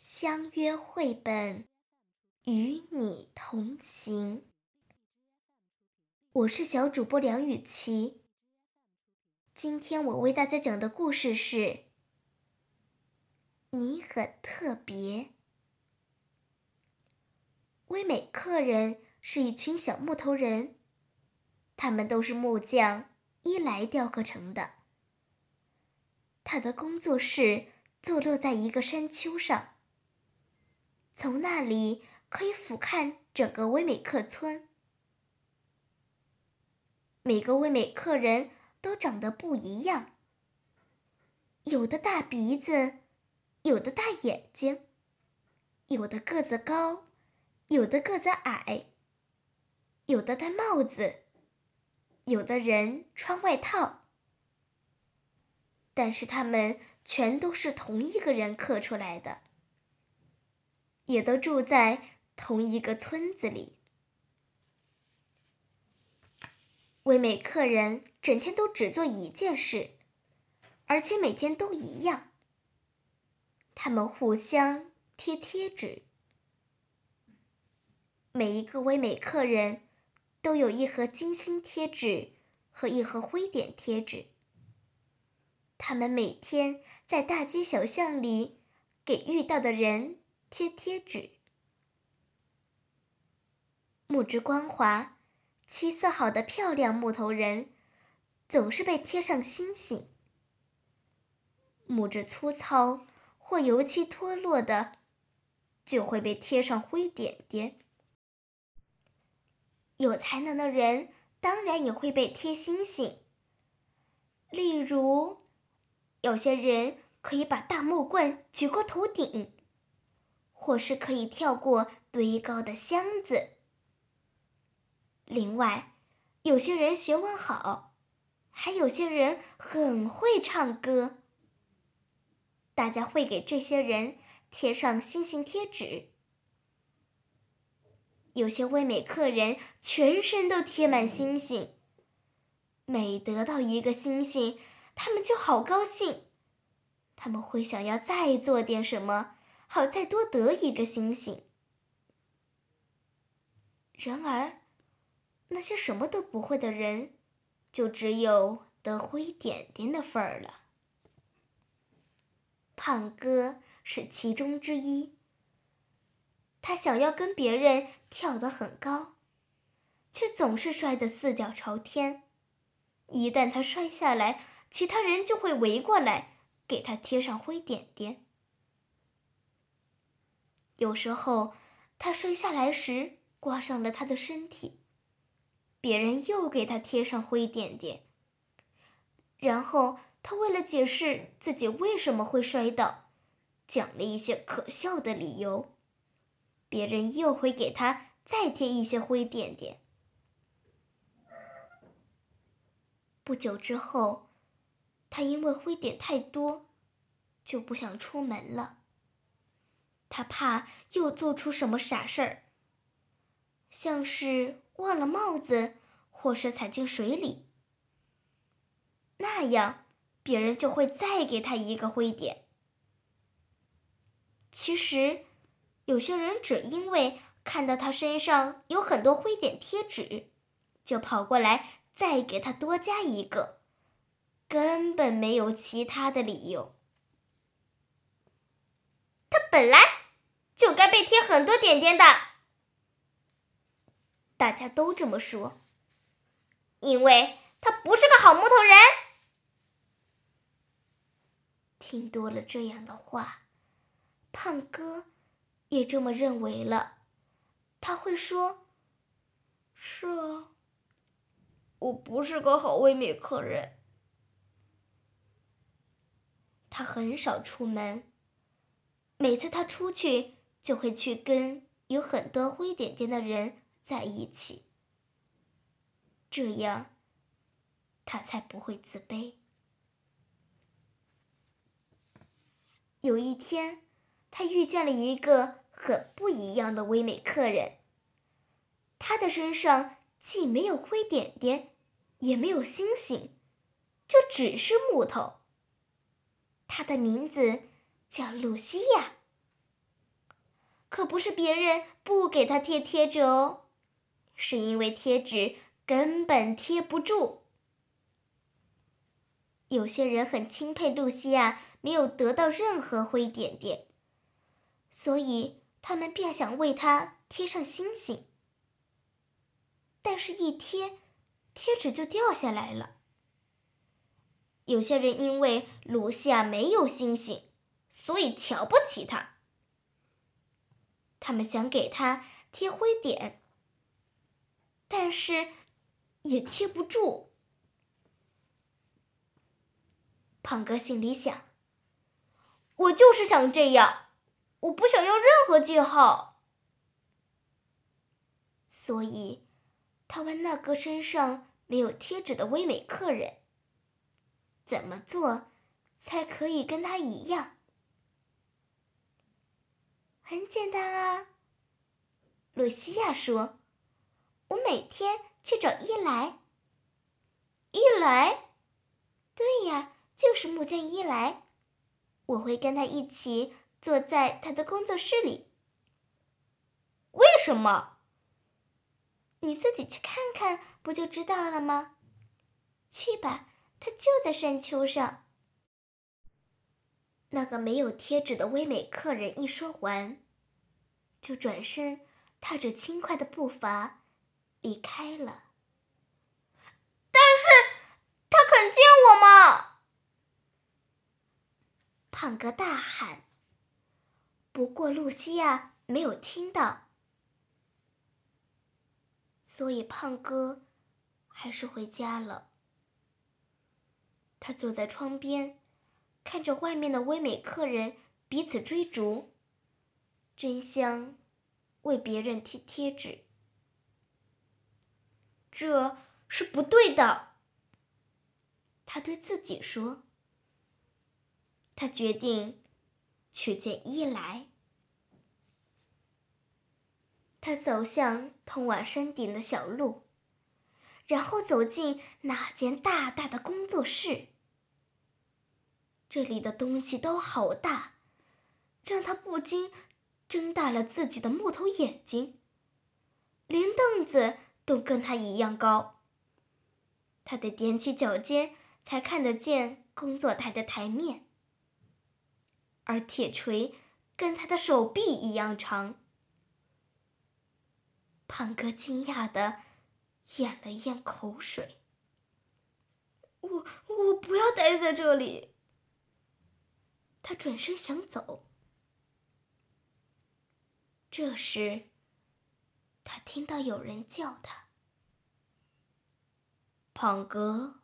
相约绘本，与你同行。我是小主播梁雨琪。今天我为大家讲的故事是《你很特别》。威美客人是一群小木头人，他们都是木匠伊莱雕刻成的。他的工作室坐落在一个山丘上。从那里可以俯瞰整个威美克村。每个威美克人都长得不一样，有的大鼻子，有的大眼睛，有的个子高，有的个子矮，有的戴帽子，有的人穿外套。但是他们全都是同一个人刻出来的。也都住在同一个村子里。威美客人整天都只做一件事，而且每天都一样。他们互相贴贴纸。每一个威美客人都有一盒金星贴纸和一盒灰点贴纸。他们每天在大街小巷里给遇到的人。贴贴纸，木质光滑、漆色好的漂亮木头人，总是被贴上星星；木质粗糙或油漆脱落的，就会被贴上灰点点。有才能的人当然也会被贴星星，例如，有些人可以把大木棍举过头顶。或是可以跳过堆高的箱子。另外，有些人学问好，还有些人很会唱歌。大家会给这些人贴上星星贴纸。有些威美客人全身都贴满星星，每得到一个星星，他们就好高兴。他们会想要再做点什么。好，再多得一个星星。然而，那些什么都不会的人，就只有得灰点点的份儿了。胖哥是其中之一。他想要跟别人跳得很高，却总是摔得四脚朝天。一旦他摔下来，其他人就会围过来给他贴上灰点点。有时候，他摔下来时挂上了他的身体，别人又给他贴上灰点点。然后他为了解释自己为什么会摔倒，讲了一些可笑的理由，别人又会给他再贴一些灰点点。不久之后，他因为灰点太多，就不想出门了。他怕又做出什么傻事儿，像是忘了帽子，或是踩进水里。那样，别人就会再给他一个灰点。其实，有些人只因为看到他身上有很多灰点贴纸，就跑过来再给他多加一个，根本没有其他的理由。他本来。就该被贴很多点点的，大家都这么说，因为他不是个好木头人。听多了这样的话，胖哥也这么认为了。他会说：“是啊，我不是个好威美客人。”他很少出门，每次他出去。就会去跟有很多灰点点的人在一起，这样他才不会自卑。有一天，他遇见了一个很不一样的唯美客人。他的身上既没有灰点点，也没有星星，就只是木头。他的名字叫露西亚。可不是别人不给他贴贴纸哦，是因为贴纸根本贴不住。有些人很钦佩露西亚没有得到任何灰点点，所以他们便想为她贴上星星。但是，一贴，贴纸就掉下来了。有些人因为露西亚没有星星，所以瞧不起他。他们想给他贴灰点，但是也贴不住。胖哥心里想：“我就是想这样，我不想要任何记号。”所以，他问那个身上没有贴纸的威美客人：“怎么做才可以跟他一样？”很简单啊，露西亚说：“我每天去找伊莱。”伊莱，对呀。就是木匠伊莱，我会跟他一起坐在他的工作室里。为什么？你自己去看看，不就知道了吗？去吧，他就在山丘上。那个没有贴纸的威美客人一说完，就转身，踏着轻快的步伐离开了。但是，他肯见我吗？胖哥大喊。不过，露西亚没有听到，所以胖哥还是回家了。他坐在窗边，看着外面的唯美客人彼此追逐，争相为别人贴贴纸。这是不对的，他对自己说。他决定去见伊莱。他走向通往山顶的小路，然后走进那间大大的工作室。这里的东西都好大，让他不禁睁大了自己的木头眼睛。连凳子都跟他一样高。他得踮起脚尖才看得见工作台的台面。而铁锤跟他的手臂一样长。胖哥惊讶的咽了咽口水。我我不要待在这里。他转身想走。这时，他听到有人叫他：“胖哥。”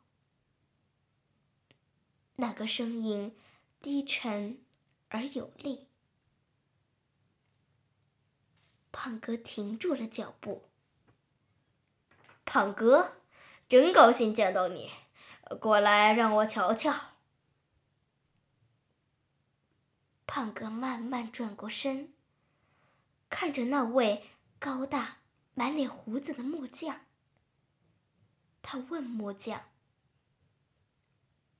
那个声音低沉。而有力，胖哥停住了脚步。胖哥，真高兴见到你，过来让我瞧瞧。胖哥慢慢转过身，看着那位高大、满脸胡子的木匠。他问木匠：“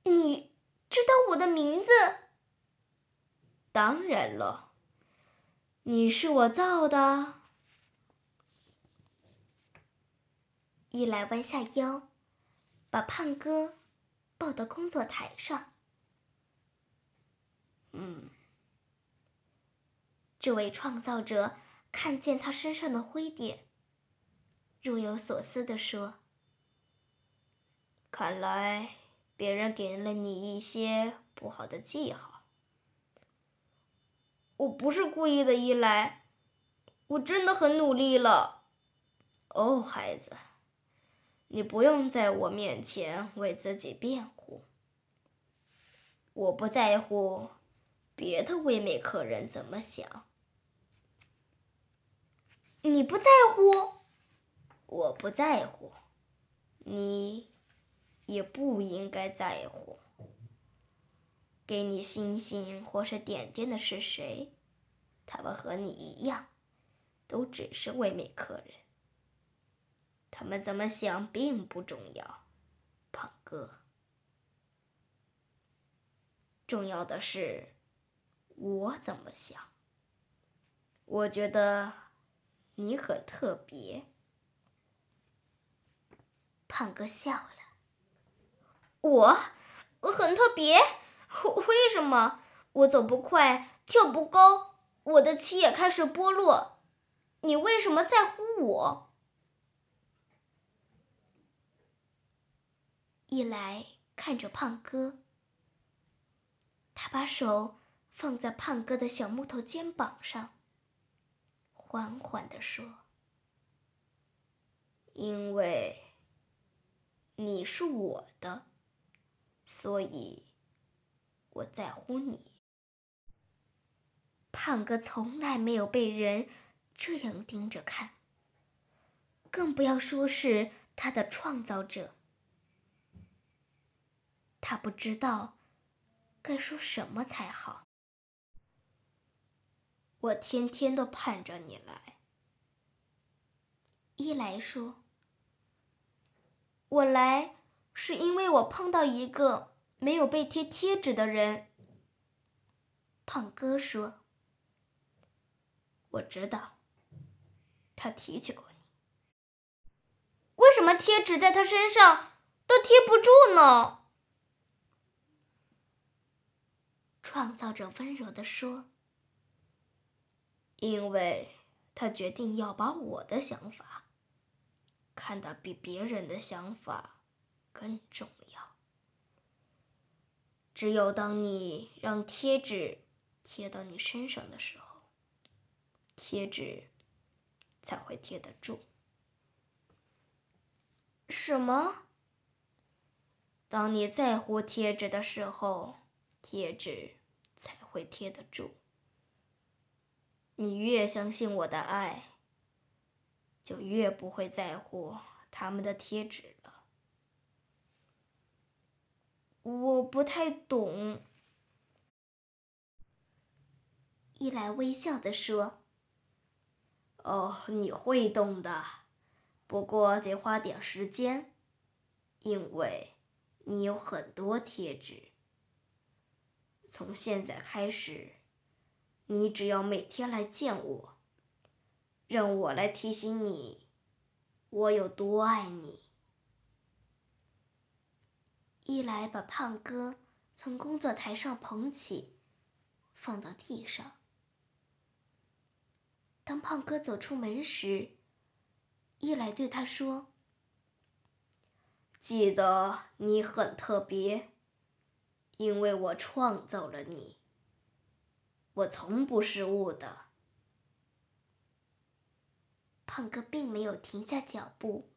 你知道我的名字？”当然了，你是我造的。伊莱弯下腰，把胖哥抱到工作台上。这位创造者看见他身上的灰点，若有所思地说：“看来别人给了你一些不好的记号。”我不是故意的，伊莱，我真的很努力了。哦，孩子，你不用在我面前为自己辩护。我不在乎别的唯美客人怎么想。你不在乎，我不在乎，你也不应该在乎。给你星星或是点点的是谁？他们和你一样，都只是唯美客人。他们怎么想并不重要，胖哥。重要的是我怎么想。我觉得你很特别。胖哥笑了。我，我很特别？为什么？我走不快，跳不高，我的漆也开始剥落。你为什么在乎我？一来看着胖哥，他把手放在胖哥的小木头肩膀上，缓缓地说：“因为。”你是我的，所以我在乎你。胖哥从来没有被人这样盯着看，更不要说是他的创造者。他不知道该说什么才好。我天天都盼着你来。一来说。我来是因为我碰到一个没有被贴贴纸的人。胖哥说：“我知道，他提起过你。为什么贴纸在他身上都贴不住呢？”创造者温柔地说：“因为他决定要把我的想法。”看得比别人的想法更重要。只有当你让贴纸贴到你身上的时候，贴纸才会贴得住。什么？当你在乎贴纸的时候，贴纸才会贴得住。你越相信我的爱。就越不会在乎他们的贴纸了。我不太懂。伊莱微笑的说：“哦，你会懂的，不过得花点时间，因为你有很多贴纸。从现在开始，你只要每天来见我。”让我来提醒你，我有多爱你。一来把胖哥从工作台上捧起，放到地上。当胖哥走出门时，一来对他说：“记得你很特别，因为我创造了你。我从不失误的。”胖哥并没有停下脚步，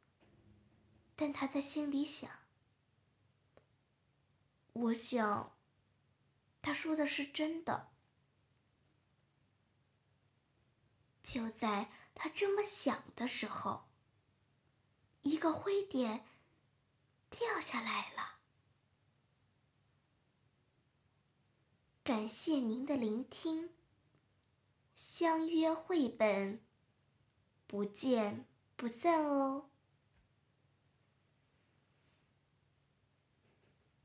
但他在心里想：“我想，他说的是真的。”就在他这么想的时候，一个灰点掉下来了。感谢您的聆听，相约绘本。不见不散哦。